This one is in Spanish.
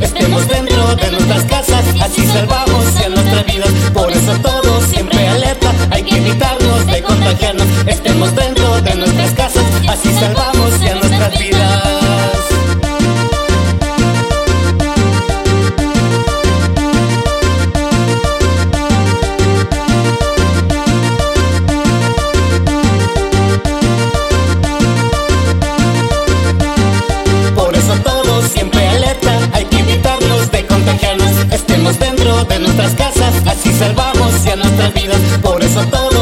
estemos dentro de nuestras casas, así salvamos en nuestra vida. nuestras casas, así salvamos ya nuestras vidas. Por eso todo